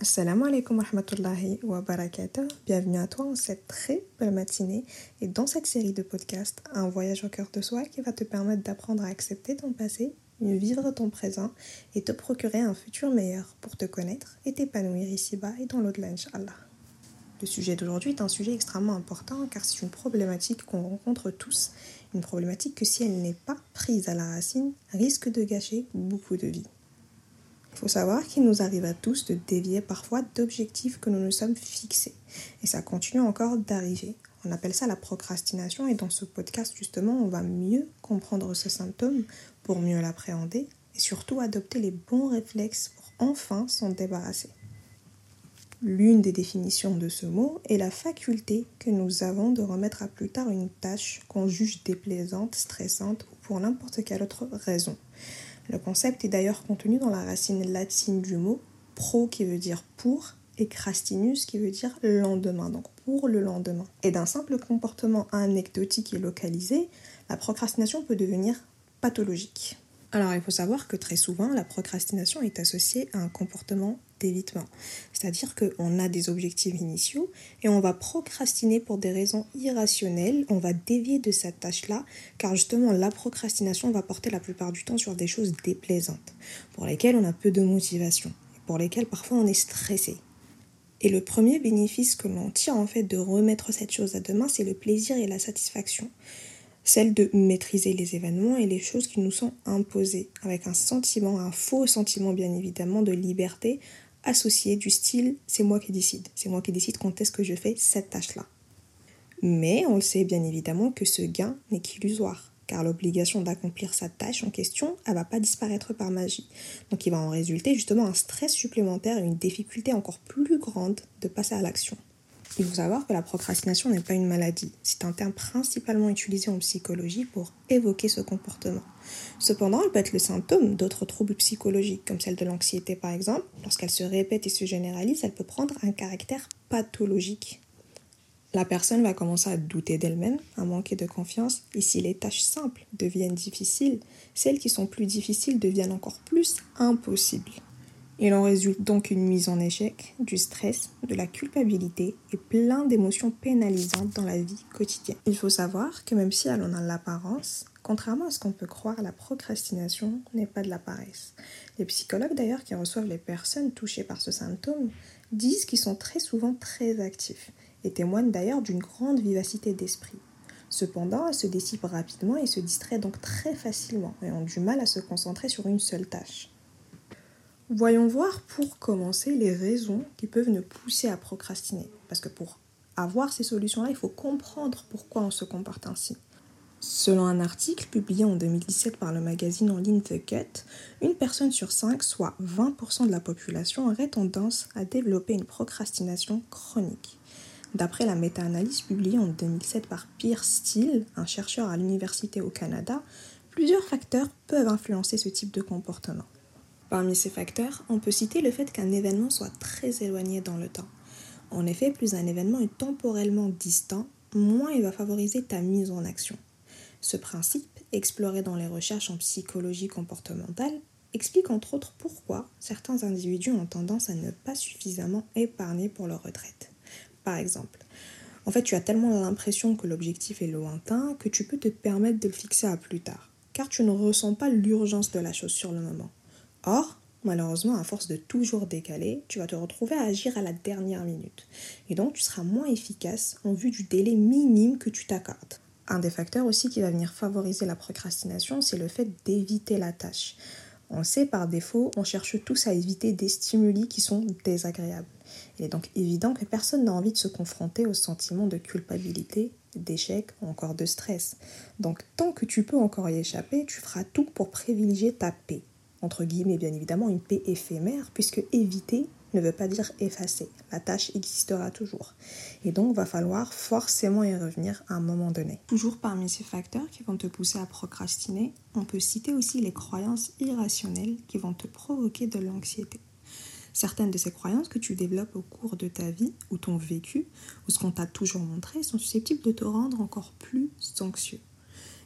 Assalamu alaikum wa rahmatullahi wa barakatuh. Bienvenue à toi en cette très belle matinée et dans cette série de podcasts, un voyage au cœur de soi qui va te permettre d'apprendre à accepter ton passé, mieux vivre ton présent et te procurer un futur meilleur pour te connaître et t'épanouir ici-bas et dans l'au-delà, Inch'Allah. Le sujet d'aujourd'hui est un sujet extrêmement important car c'est une problématique qu'on rencontre tous, une problématique que si elle n'est pas prise à la racine, risque de gâcher beaucoup de vies. Il faut savoir qu'il nous arrive à tous de dévier parfois d'objectifs que nous nous sommes fixés. Et ça continue encore d'arriver. On appelle ça la procrastination et dans ce podcast justement on va mieux comprendre ce symptôme pour mieux l'appréhender et surtout adopter les bons réflexes pour enfin s'en débarrasser. L'une des définitions de ce mot est la faculté que nous avons de remettre à plus tard une tâche qu'on juge déplaisante, stressante ou pour n'importe quelle autre raison. Le concept est d'ailleurs contenu dans la racine latine du mot pro qui veut dire pour et crastinus qui veut dire lendemain, donc pour le lendemain. Et d'un simple comportement anecdotique et localisé, la procrastination peut devenir pathologique. Alors il faut savoir que très souvent, la procrastination est associée à un comportement d'évitement. C'est-à-dire qu'on a des objectifs initiaux et on va procrastiner pour des raisons irrationnelles, on va dévier de cette tâche-là, car justement la procrastination va porter la plupart du temps sur des choses déplaisantes, pour lesquelles on a peu de motivation, pour lesquelles parfois on est stressé. Et le premier bénéfice que l'on tire en fait de remettre cette chose à demain, c'est le plaisir et la satisfaction celle de maîtriser les événements et les choses qui nous sont imposées, avec un sentiment, un faux sentiment bien évidemment de liberté associé du style c'est moi qui décide, c'est moi qui décide quand est-ce que je fais cette tâche-là. Mais on le sait bien évidemment que ce gain n'est qu'illusoire, car l'obligation d'accomplir sa tâche en question, elle va pas disparaître par magie. Donc il va en résulter justement un stress supplémentaire et une difficulté encore plus grande de passer à l'action. Il faut savoir que la procrastination n'est pas une maladie. C'est un terme principalement utilisé en psychologie pour évoquer ce comportement. Cependant, elle peut être le symptôme d'autres troubles psychologiques, comme celle de l'anxiété par exemple. Lorsqu'elle se répète et se généralise, elle peut prendre un caractère pathologique. La personne va commencer à douter d'elle-même, à manquer de confiance, et si les tâches simples deviennent difficiles, celles qui sont plus difficiles deviennent encore plus impossibles. Il en résulte donc une mise en échec, du stress, de la culpabilité et plein d'émotions pénalisantes dans la vie quotidienne. Il faut savoir que même si elle en a l'apparence, contrairement à ce qu'on peut croire, la procrastination n'est pas de la paresse. Les psychologues d'ailleurs qui reçoivent les personnes touchées par ce symptôme disent qu'ils sont très souvent très actifs et témoignent d'ailleurs d'une grande vivacité d'esprit. Cependant, elles se dissipent rapidement et se distraient donc très facilement et ont du mal à se concentrer sur une seule tâche. Voyons voir pour commencer les raisons qui peuvent nous pousser à procrastiner. Parce que pour avoir ces solutions-là, il faut comprendre pourquoi on se comporte ainsi. Selon un article publié en 2017 par le magazine en ligne The Cut, une personne sur cinq, soit 20% de la population, aurait tendance à développer une procrastination chronique. D'après la méta-analyse publiée en 2007 par Pierre Steele, un chercheur à l'université au Canada, plusieurs facteurs peuvent influencer ce type de comportement. Parmi ces facteurs, on peut citer le fait qu'un événement soit très éloigné dans le temps. En effet, plus un événement est temporellement distant, moins il va favoriser ta mise en action. Ce principe, exploré dans les recherches en psychologie comportementale, explique entre autres pourquoi certains individus ont tendance à ne pas suffisamment épargner pour leur retraite. Par exemple, en fait, tu as tellement l'impression que l'objectif est lointain que tu peux te permettre de le fixer à plus tard, car tu ne ressens pas l'urgence de la chose sur le moment. Or, malheureusement, à force de toujours décaler, tu vas te retrouver à agir à la dernière minute. Et donc, tu seras moins efficace en vue du délai minime que tu t'accordes. Un des facteurs aussi qui va venir favoriser la procrastination, c'est le fait d'éviter la tâche. On sait par défaut, on cherche tous à éviter des stimuli qui sont désagréables. Il est donc évident que personne n'a envie de se confronter au sentiment de culpabilité, d'échec ou encore de stress. Donc tant que tu peux encore y échapper, tu feras tout pour privilégier ta paix entre guillemets bien évidemment, une paix éphémère, puisque éviter ne veut pas dire effacer. La tâche existera toujours. Et donc, va falloir forcément y revenir à un moment donné. Toujours parmi ces facteurs qui vont te pousser à procrastiner, on peut citer aussi les croyances irrationnelles qui vont te provoquer de l'anxiété. Certaines de ces croyances que tu développes au cours de ta vie, ou ton vécu, ou ce qu'on t'a toujours montré, sont susceptibles de te rendre encore plus anxieux.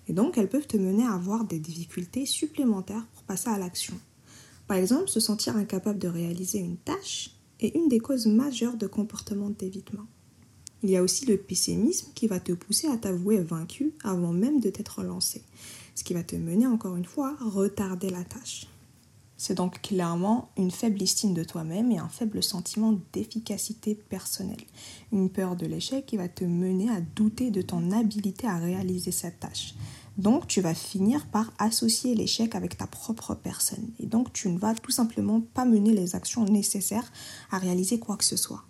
Et donc, elles peuvent te mener à avoir des difficultés supplémentaires passer à l'action. Par exemple, se sentir incapable de réaliser une tâche est une des causes majeures de comportements d'évitement. Il y a aussi le pessimisme qui va te pousser à t'avouer vaincu avant même de t'être lancé, ce qui va te mener encore une fois à retarder la tâche. C'est donc clairement une faible estime de toi-même et un faible sentiment d'efficacité personnelle. Une peur de l'échec qui va te mener à douter de ton habilité à réaliser cette tâche. Donc tu vas finir par associer l'échec avec ta propre personne. Et donc tu ne vas tout simplement pas mener les actions nécessaires à réaliser quoi que ce soit.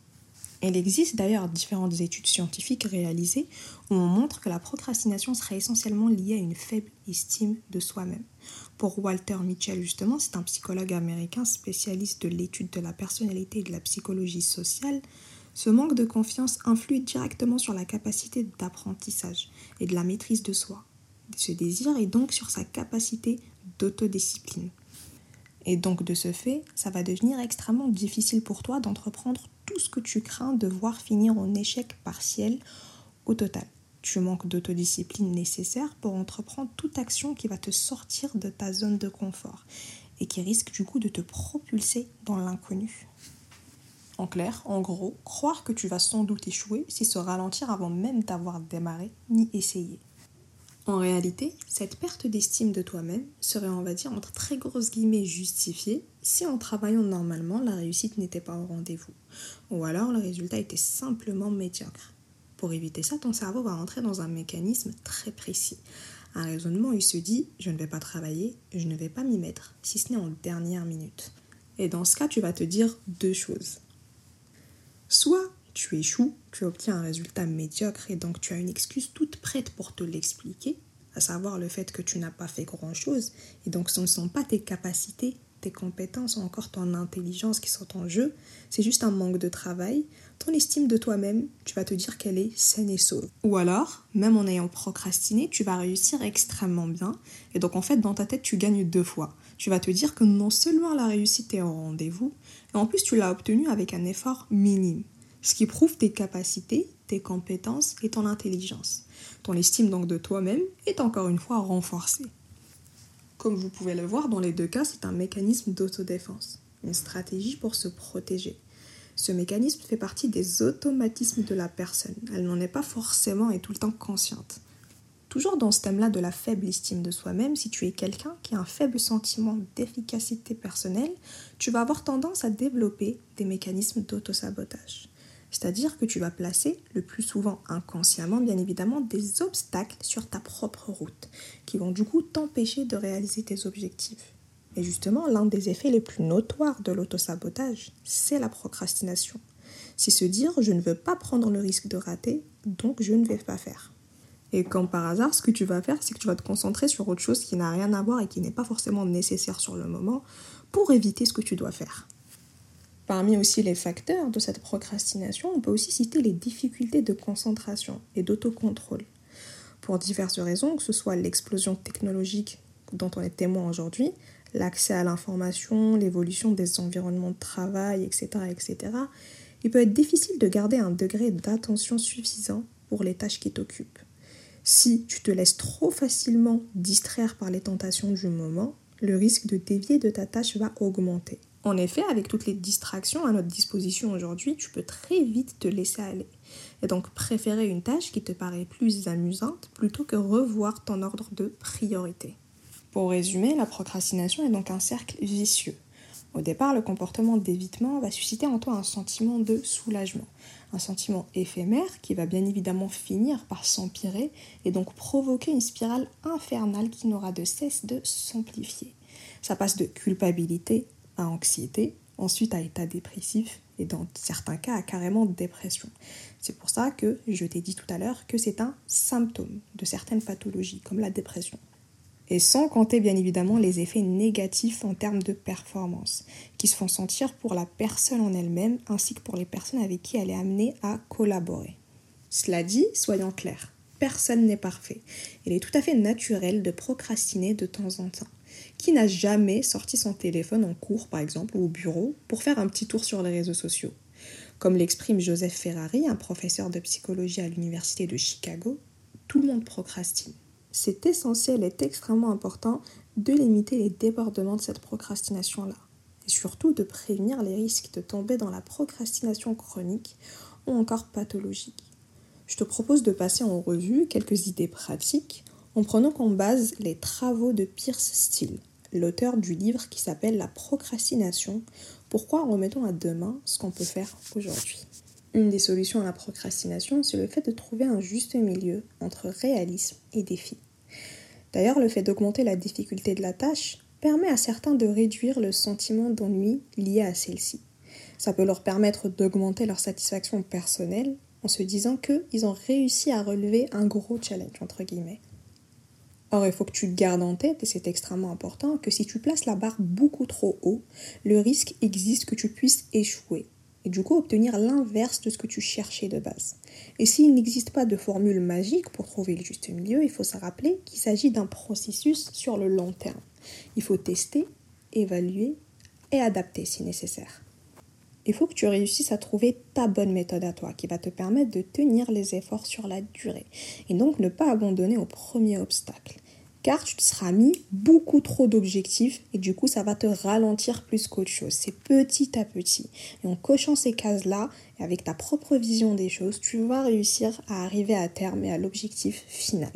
Il existe d'ailleurs différentes études scientifiques réalisées où on montre que la procrastination serait essentiellement liée à une faible estime de soi-même. Pour Walter Mitchell, justement, c'est un psychologue américain spécialiste de l'étude de la personnalité et de la psychologie sociale. Ce manque de confiance influe directement sur la capacité d'apprentissage et de la maîtrise de soi. Ce désir est donc sur sa capacité d'autodiscipline. Et donc de ce fait, ça va devenir extrêmement difficile pour toi d'entreprendre tout ce que tu crains de voir finir en échec partiel au total. Tu manques d'autodiscipline nécessaire pour entreprendre toute action qui va te sortir de ta zone de confort et qui risque du coup de te propulser dans l'inconnu. En clair, en gros, croire que tu vas sans doute échouer, c'est se ralentir avant même d'avoir démarré ni essayé. En réalité, cette perte d'estime de toi-même serait, on va dire, entre très grosses guillemets justifiée si en travaillant normalement, la réussite n'était pas au rendez-vous. Ou alors le résultat était simplement médiocre. Pour éviter ça, ton cerveau va rentrer dans un mécanisme très précis. Un raisonnement où il se dit je ne vais pas travailler, je ne vais pas m'y mettre, si ce n'est en dernière minute. Et dans ce cas, tu vas te dire deux choses. Soit tu échoues, tu obtiens un résultat médiocre et donc tu as une excuse toute prête pour te l'expliquer, à savoir le fait que tu n'as pas fait grand-chose et donc ce ne sont pas tes capacités, tes compétences ou encore ton intelligence qui sont en jeu, c'est juste un manque de travail, ton estime de toi-même, tu vas te dire qu'elle est saine et sauve. Ou alors, même en ayant procrastiné, tu vas réussir extrêmement bien et donc en fait dans ta tête tu gagnes deux fois. Tu vas te dire que non seulement la réussite est au rendez-vous, mais en plus tu l'as obtenue avec un effort minime ce qui prouve tes capacités, tes compétences et ton intelligence. Ton estime donc de toi-même est encore une fois renforcée. Comme vous pouvez le voir, dans les deux cas, c'est un mécanisme d'autodéfense, une stratégie pour se protéger. Ce mécanisme fait partie des automatismes de la personne. Elle n'en est pas forcément et tout le temps consciente. Toujours dans ce thème-là de la faible estime de soi-même, si tu es quelqu'un qui a un faible sentiment d'efficacité personnelle, tu vas avoir tendance à développer des mécanismes d'autosabotage. C'est-à-dire que tu vas placer, le plus souvent inconsciemment bien évidemment, des obstacles sur ta propre route, qui vont du coup t'empêcher de réaliser tes objectifs. Et justement, l'un des effets les plus notoires de l'autosabotage, c'est la procrastination. C'est se dire je ne veux pas prendre le risque de rater, donc je ne vais pas faire. Et comme par hasard, ce que tu vas faire, c'est que tu vas te concentrer sur autre chose qui n'a rien à voir et qui n'est pas forcément nécessaire sur le moment pour éviter ce que tu dois faire. Parmi aussi les facteurs de cette procrastination, on peut aussi citer les difficultés de concentration et d'autocontrôle. Pour diverses raisons, que ce soit l'explosion technologique dont on est témoin aujourd'hui, l'accès à l'information, l'évolution des environnements de travail, etc., il peut être difficile de garder un degré d'attention suffisant pour les tâches qui t'occupent. Si tu te laisses trop facilement distraire par les tentations du moment, le risque de dévier de ta tâche va augmenter. En effet, avec toutes les distractions à notre disposition aujourd'hui, tu peux très vite te laisser aller. Et donc préférer une tâche qui te paraît plus amusante plutôt que revoir ton ordre de priorité. Pour résumer, la procrastination est donc un cercle vicieux. Au départ, le comportement d'évitement va susciter en toi un sentiment de soulagement, un sentiment éphémère qui va bien évidemment finir par s'empirer et donc provoquer une spirale infernale qui n'aura de cesse de s'amplifier. Ça passe de culpabilité à anxiété, ensuite à état dépressif et dans certains cas à carrément dépression. C'est pour ça que je t'ai dit tout à l'heure que c'est un symptôme de certaines pathologies comme la dépression. Et sans compter bien évidemment les effets négatifs en termes de performance, qui se font sentir pour la personne en elle-même ainsi que pour les personnes avec qui elle est amenée à collaborer. Cela dit, soyons clairs, personne n'est parfait. Il est tout à fait naturel de procrastiner de temps en temps qui n'a jamais sorti son téléphone en cours, par exemple, ou au bureau, pour faire un petit tour sur les réseaux sociaux Comme l'exprime Joseph Ferrari, un professeur de psychologie à l'Université de Chicago, tout le monde procrastine. C'est essentiel et extrêmement important de limiter les débordements de cette procrastination-là. et surtout de prévenir les risques de tomber dans la procrastination chronique ou encore pathologique. Je te propose de passer en revue quelques idées pratiques en prenant comme base les travaux de Pierce Steele, l'auteur du livre qui s'appelle La procrastination, pourquoi remettons à demain ce qu'on peut faire aujourd'hui? Une des solutions à la procrastination, c'est le fait de trouver un juste milieu entre réalisme et défi. D'ailleurs, le fait d'augmenter la difficulté de la tâche permet à certains de réduire le sentiment d'ennui lié à celle-ci. Ça peut leur permettre d'augmenter leur satisfaction personnelle en se disant qu'ils ont réussi à relever un gros challenge, entre guillemets. Or, il faut que tu gardes en tête, et c'est extrêmement important, que si tu places la barre beaucoup trop haut, le risque existe que tu puisses échouer et du coup obtenir l'inverse de ce que tu cherchais de base. Et s'il n'existe pas de formule magique pour trouver le juste milieu, il faut se rappeler qu'il s'agit d'un processus sur le long terme. Il faut tester, évaluer et adapter si nécessaire. Il faut que tu réussisses à trouver ta bonne méthode à toi qui va te permettre de tenir les efforts sur la durée et donc ne pas abandonner au premier obstacle car tu te seras mis beaucoup trop d'objectifs et du coup ça va te ralentir plus qu'autre chose. C'est petit à petit. Et en cochant ces cases-là et avec ta propre vision des choses, tu vas réussir à arriver à terme et à l'objectif final.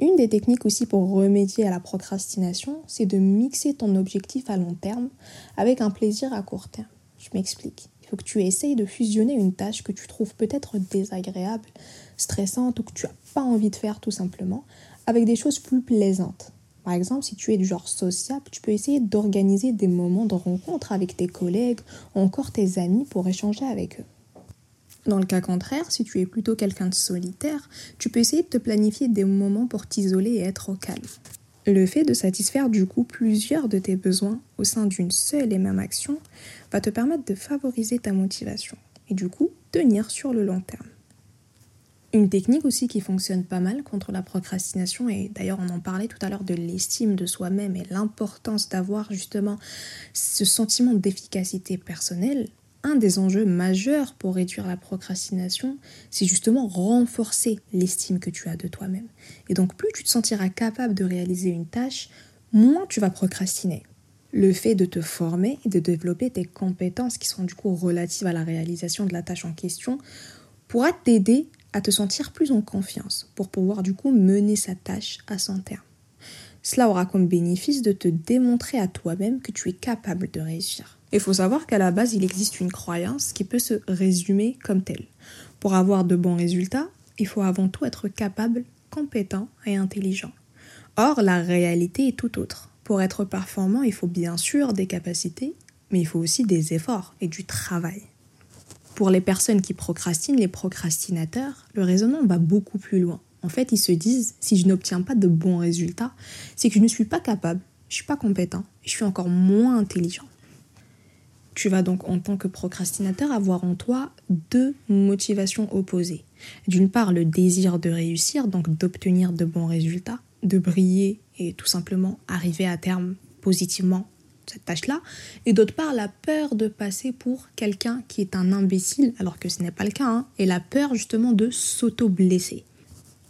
Une des techniques aussi pour remédier à la procrastination, c'est de mixer ton objectif à long terme avec un plaisir à court terme. Je m'explique. Il faut que tu essayes de fusionner une tâche que tu trouves peut-être désagréable, stressante ou que tu n'as pas envie de faire tout simplement avec des choses plus plaisantes. Par exemple, si tu es du genre sociable, tu peux essayer d'organiser des moments de rencontre avec tes collègues ou encore tes amis pour échanger avec eux. Dans le cas contraire, si tu es plutôt quelqu'un de solitaire, tu peux essayer de te planifier des moments pour t'isoler et être au calme. Le fait de satisfaire du coup plusieurs de tes besoins au sein d'une seule et même action va te permettre de favoriser ta motivation et du coup tenir sur le long terme. Une technique aussi qui fonctionne pas mal contre la procrastination, et d'ailleurs on en parlait tout à l'heure de l'estime de soi-même et l'importance d'avoir justement ce sentiment d'efficacité personnelle, un des enjeux majeurs pour réduire la procrastination, c'est justement renforcer l'estime que tu as de toi-même. Et donc plus tu te sentiras capable de réaliser une tâche, moins tu vas procrastiner. Le fait de te former et de développer tes compétences qui sont du coup relatives à la réalisation de la tâche en question pourra t'aider à te sentir plus en confiance pour pouvoir du coup mener sa tâche à son terme. Cela aura comme bénéfice de te démontrer à toi-même que tu es capable de réussir. Il faut savoir qu'à la base, il existe une croyance qui peut se résumer comme telle. Pour avoir de bons résultats, il faut avant tout être capable, compétent et intelligent. Or, la réalité est tout autre. Pour être performant, il faut bien sûr des capacités, mais il faut aussi des efforts et du travail. Pour les personnes qui procrastinent, les procrastinateurs, le raisonnement va beaucoup plus loin. En fait, ils se disent, si je n'obtiens pas de bons résultats, c'est que je ne suis pas capable, je ne suis pas compétent, je suis encore moins intelligent. Tu vas donc en tant que procrastinateur avoir en toi deux motivations opposées. D'une part, le désir de réussir, donc d'obtenir de bons résultats, de briller et tout simplement arriver à terme positivement cette tâche-là, et d'autre part la peur de passer pour quelqu'un qui est un imbécile, alors que ce n'est pas le cas, hein, et la peur justement de s'auto-blesser.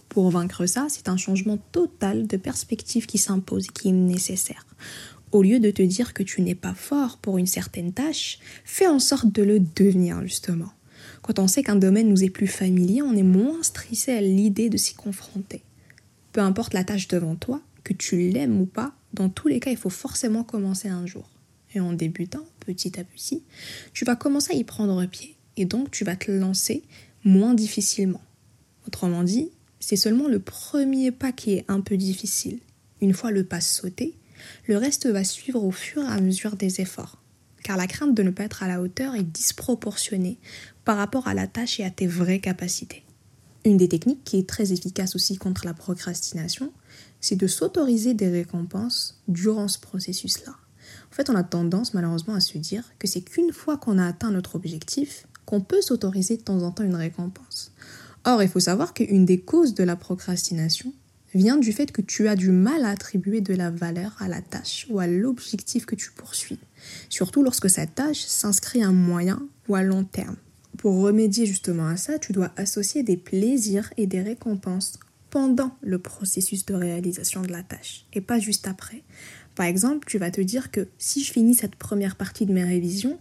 Pour vaincre ça, c'est un changement total de perspective qui s'impose et qui est nécessaire. Au lieu de te dire que tu n'es pas fort pour une certaine tâche, fais en sorte de le devenir justement. Quand on sait qu'un domaine nous est plus familier, on est moins stressé à l'idée de s'y confronter. Peu importe la tâche devant toi, que tu l'aimes ou pas, dans tous les cas, il faut forcément commencer un jour. Et en débutant, petit à petit, tu vas commencer à y prendre pied. Et donc, tu vas te lancer moins difficilement. Autrement dit, c'est seulement le premier pas qui est un peu difficile. Une fois le pas sauté, le reste va suivre au fur et à mesure des efforts. Car la crainte de ne pas être à la hauteur est disproportionnée par rapport à la tâche et à tes vraies capacités. Une des techniques qui est très efficace aussi contre la procrastination, c'est de s'autoriser des récompenses durant ce processus-là. En fait, on a tendance malheureusement à se dire que c'est qu'une fois qu'on a atteint notre objectif qu'on peut s'autoriser de temps en temps une récompense. Or, il faut savoir qu'une des causes de la procrastination vient du fait que tu as du mal à attribuer de la valeur à la tâche ou à l'objectif que tu poursuis, surtout lorsque cette tâche s'inscrit à moyen ou à long terme. Pour remédier justement à ça, tu dois associer des plaisirs et des récompenses pendant le processus de réalisation de la tâche et pas juste après. Par exemple, tu vas te dire que si je finis cette première partie de mes révisions,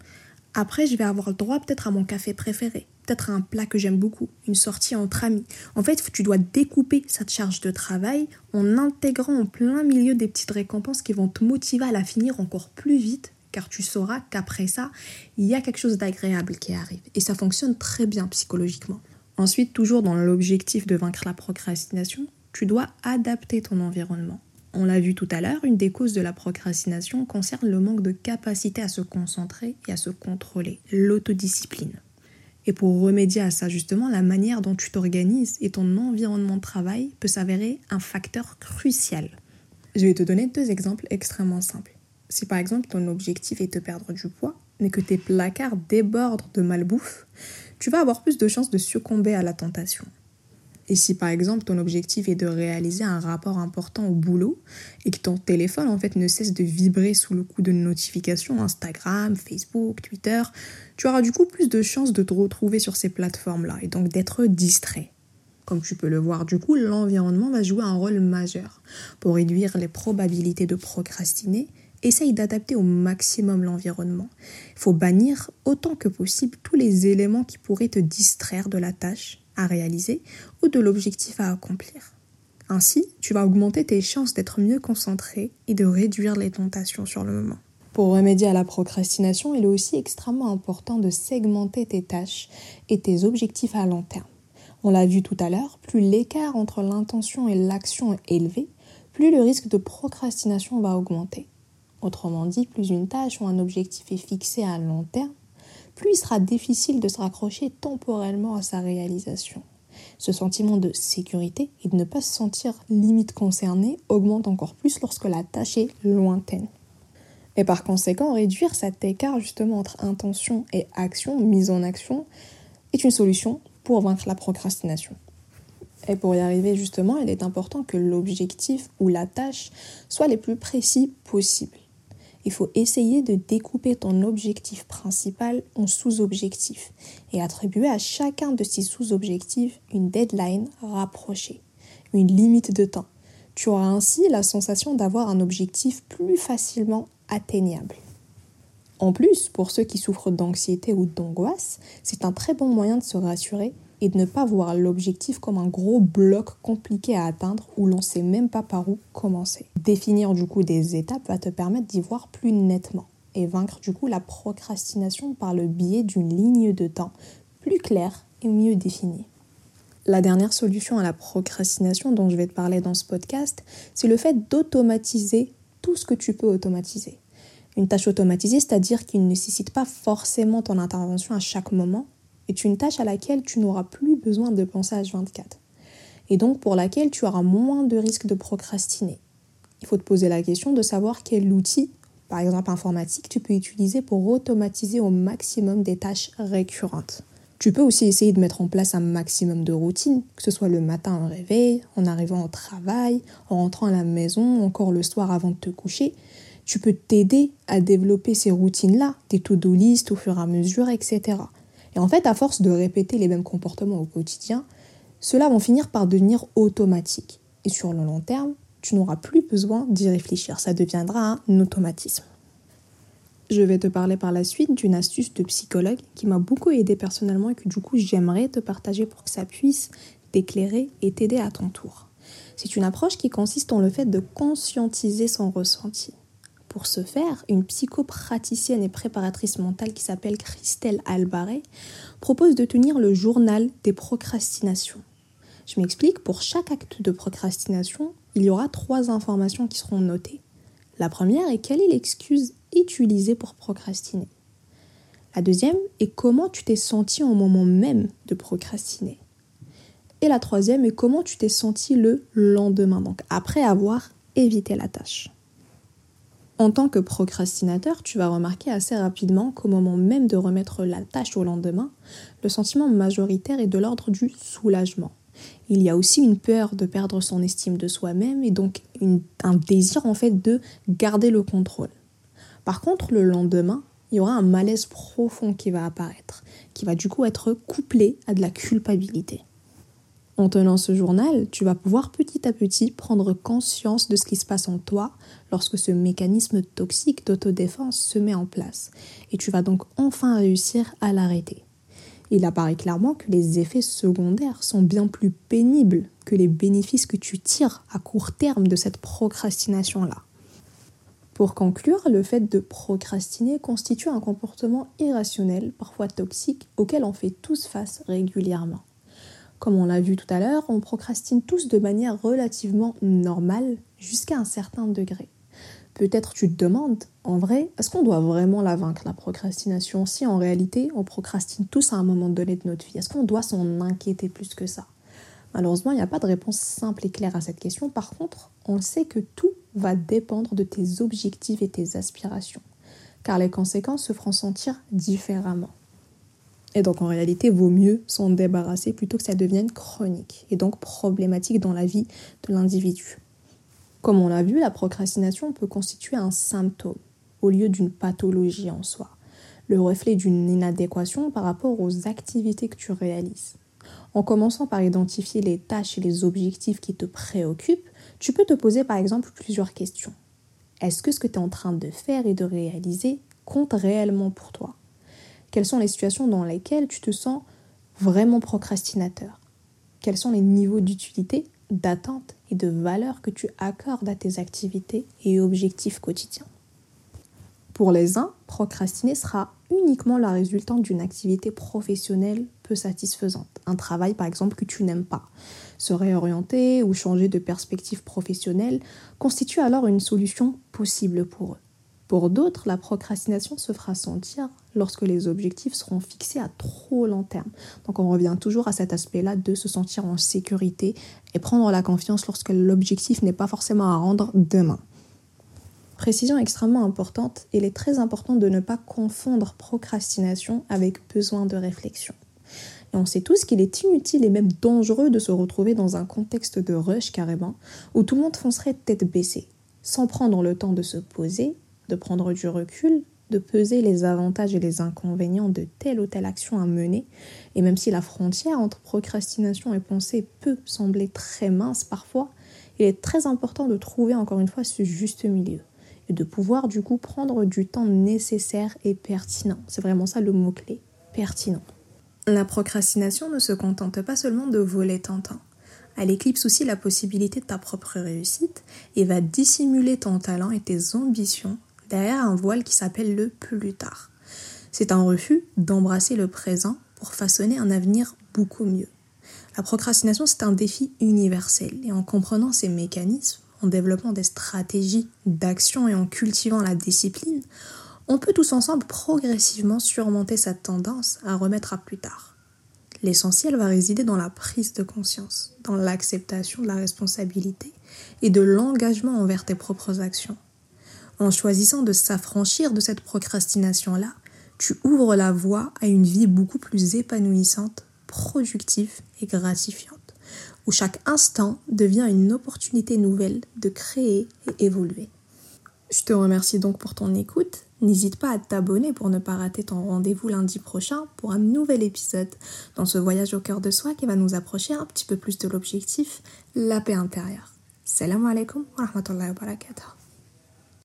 après je vais avoir le droit peut-être à mon café préféré, peut-être à un plat que j'aime beaucoup, une sortie entre amis. En fait, tu dois découper cette charge de travail en intégrant en plein milieu des petites récompenses qui vont te motiver à la finir encore plus vite car tu sauras qu'après ça, il y a quelque chose d'agréable qui arrive. Et ça fonctionne très bien psychologiquement. Ensuite, toujours dans l'objectif de vaincre la procrastination, tu dois adapter ton environnement. On l'a vu tout à l'heure, une des causes de la procrastination concerne le manque de capacité à se concentrer et à se contrôler, l'autodiscipline. Et pour remédier à ça, justement, la manière dont tu t'organises et ton environnement de travail peut s'avérer un facteur crucial. Je vais te donner deux exemples extrêmement simples. Si par exemple ton objectif est de perdre du poids, mais que tes placards débordent de malbouffe, tu vas avoir plus de chances de succomber à la tentation. Et si par exemple ton objectif est de réaliser un rapport important au boulot et que ton téléphone en fait ne cesse de vibrer sous le coup de notifications Instagram, Facebook, Twitter, tu auras du coup plus de chances de te retrouver sur ces plateformes-là et donc d'être distrait. Comme tu peux le voir, du coup, l'environnement va jouer un rôle majeur pour réduire les probabilités de procrastiner essaye d'adapter au maximum l'environnement. Il faut bannir autant que possible tous les éléments qui pourraient te distraire de la tâche à réaliser ou de l'objectif à accomplir. Ainsi, tu vas augmenter tes chances d'être mieux concentré et de réduire les tentations sur le moment. Pour remédier à la procrastination, il est aussi extrêmement important de segmenter tes tâches et tes objectifs à long terme. On l'a vu tout à l'heure, plus l'écart entre l'intention et l'action est élevé, plus le risque de procrastination va augmenter. Autrement dit, plus une tâche ou un objectif est fixé à long terme, plus il sera difficile de se raccrocher temporellement à sa réalisation. Ce sentiment de sécurité et de ne pas se sentir limite concerné augmente encore plus lorsque la tâche est lointaine. Et par conséquent, réduire cet écart justement entre intention et action, mise en action, est une solution pour vaincre la procrastination. Et pour y arriver justement, il est important que l'objectif ou la tâche soit les plus précis possibles il faut essayer de découper ton objectif principal en sous-objectifs et attribuer à chacun de ces sous-objectifs une deadline rapprochée, une limite de temps. Tu auras ainsi la sensation d'avoir un objectif plus facilement atteignable. En plus, pour ceux qui souffrent d'anxiété ou d'angoisse, c'est un très bon moyen de se rassurer et de ne pas voir l'objectif comme un gros bloc compliqué à atteindre où l'on ne sait même pas par où commencer. Définir du coup des étapes va te permettre d'y voir plus nettement et vaincre du coup la procrastination par le biais d'une ligne de temps plus claire et mieux définie. La dernière solution à la procrastination dont je vais te parler dans ce podcast, c'est le fait d'automatiser tout ce que tu peux automatiser. Une tâche automatisée, c'est-à-dire qui ne nécessite pas forcément ton intervention à chaque moment, est une tâche à laquelle tu n'auras plus besoin de penser à 24 et donc pour laquelle tu auras moins de risques de procrastiner. Il faut te poser la question de savoir quel outil, par exemple informatique, tu peux utiliser pour automatiser au maximum des tâches récurrentes. Tu peux aussi essayer de mettre en place un maximum de routines, que ce soit le matin au réveil, en arrivant au travail, en rentrant à la maison, encore le soir avant de te coucher. Tu peux t'aider à développer ces routines-là, tes to-do list au fur et à mesure, etc. Et en fait, à force de répéter les mêmes comportements au quotidien, ceux-là vont finir par devenir automatiques. Et sur le long terme, tu n'auras plus besoin d'y réfléchir. Ça deviendra un automatisme. Je vais te parler par la suite d'une astuce de psychologue qui m'a beaucoup aidé personnellement et que du coup j'aimerais te partager pour que ça puisse t'éclairer et t'aider à ton tour. C'est une approche qui consiste en le fait de conscientiser son ressenti. Pour ce faire, une psychopraticienne et préparatrice mentale qui s'appelle Christelle Albaret propose de tenir le journal des procrastinations. Je m'explique, pour chaque acte de procrastination, il y aura trois informations qui seront notées. La première est quelle est l'excuse utilisée pour procrastiner? La deuxième est comment tu t'es senti au moment même de procrastiner? Et la troisième est comment tu t'es senti le lendemain, donc après avoir évité la tâche. En tant que procrastinateur, tu vas remarquer assez rapidement qu'au moment même de remettre la tâche au lendemain, le sentiment majoritaire est de l'ordre du soulagement. Il y a aussi une peur de perdre son estime de soi-même et donc un désir en fait de garder le contrôle. Par contre, le lendemain, il y aura un malaise profond qui va apparaître, qui va du coup être couplé à de la culpabilité. En tenant ce journal, tu vas pouvoir petit à petit prendre conscience de ce qui se passe en toi lorsque ce mécanisme toxique d'autodéfense se met en place. Et tu vas donc enfin réussir à l'arrêter. Il apparaît clairement que les effets secondaires sont bien plus pénibles que les bénéfices que tu tires à court terme de cette procrastination-là. Pour conclure, le fait de procrastiner constitue un comportement irrationnel, parfois toxique, auquel on fait tous face régulièrement. Comme on l'a vu tout à l'heure, on procrastine tous de manière relativement normale jusqu'à un certain degré. Peut-être tu te demandes, en vrai, est-ce qu'on doit vraiment la vaincre, la procrastination, si en réalité on procrastine tous à un moment donné de notre vie? Est-ce qu'on doit s'en inquiéter plus que ça? Malheureusement, il n'y a pas de réponse simple et claire à cette question. Par contre, on sait que tout va dépendre de tes objectifs et tes aspirations, car les conséquences se feront sentir différemment. Et donc en réalité, vaut mieux s'en débarrasser plutôt que ça devienne chronique et donc problématique dans la vie de l'individu. Comme on l'a vu, la procrastination peut constituer un symptôme au lieu d'une pathologie en soi, le reflet d'une inadéquation par rapport aux activités que tu réalises. En commençant par identifier les tâches et les objectifs qui te préoccupent, tu peux te poser par exemple plusieurs questions. Est-ce que ce que tu es en train de faire et de réaliser compte réellement pour toi? Quelles sont les situations dans lesquelles tu te sens vraiment procrastinateur? Quels sont les niveaux d'utilité, d'attente et de valeur que tu accordes à tes activités et objectifs quotidiens? Pour les uns, procrastiner sera uniquement la résultante d'une activité professionnelle peu satisfaisante. Un travail par exemple que tu n'aimes pas. Se réorienter ou changer de perspective professionnelle constitue alors une solution possible pour eux. Pour d'autres, la procrastination se fera sentir lorsque les objectifs seront fixés à trop long terme. Donc on revient toujours à cet aspect-là de se sentir en sécurité et prendre la confiance lorsque l'objectif n'est pas forcément à rendre demain. Précision extrêmement importante, il est très important de ne pas confondre procrastination avec besoin de réflexion. Et on sait tous qu'il est inutile et même dangereux de se retrouver dans un contexte de rush carrément, où tout le monde foncerait tête baissée, sans prendre le temps de se poser de prendre du recul, de peser les avantages et les inconvénients de telle ou telle action à mener. Et même si la frontière entre procrastination et pensée peut sembler très mince parfois, il est très important de trouver encore une fois ce juste milieu et de pouvoir du coup prendre du temps nécessaire et pertinent. C'est vraiment ça le mot-clé, pertinent. La procrastination ne se contente pas seulement de voler temps. Elle éclipse aussi la possibilité de ta propre réussite et va dissimuler ton talent et tes ambitions derrière un voile qui s'appelle le plus tard. C'est un refus d'embrasser le présent pour façonner un avenir beaucoup mieux. La procrastination, c'est un défi universel et en comprenant ces mécanismes, en développant des stratégies d'action et en cultivant la discipline, on peut tous ensemble progressivement surmonter cette tendance à remettre à plus tard. L'essentiel va résider dans la prise de conscience, dans l'acceptation de la responsabilité et de l'engagement envers tes propres actions. En choisissant de s'affranchir de cette procrastination-là, tu ouvres la voie à une vie beaucoup plus épanouissante, productive et gratifiante, où chaque instant devient une opportunité nouvelle de créer et évoluer. Je te remercie donc pour ton écoute. N'hésite pas à t'abonner pour ne pas rater ton rendez-vous lundi prochain pour un nouvel épisode dans ce voyage au cœur de soi qui va nous approcher un petit peu plus de l'objectif, la paix intérieure. Salam alaikum wa rahmatullahi wa barakatuh.